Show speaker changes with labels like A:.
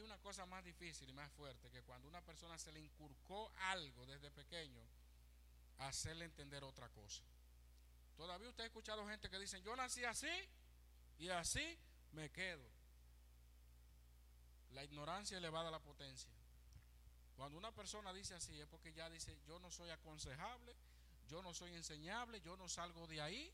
A: hay una cosa más difícil y más fuerte que cuando una persona se le inculcó algo desde pequeño, hacerle entender otra cosa. Todavía usted ha escuchado gente que dicen, yo nací así y así me quedo. La ignorancia elevada a la potencia. Cuando una persona dice así es porque ya dice, yo no soy aconsejable, yo no soy enseñable, yo no salgo de ahí,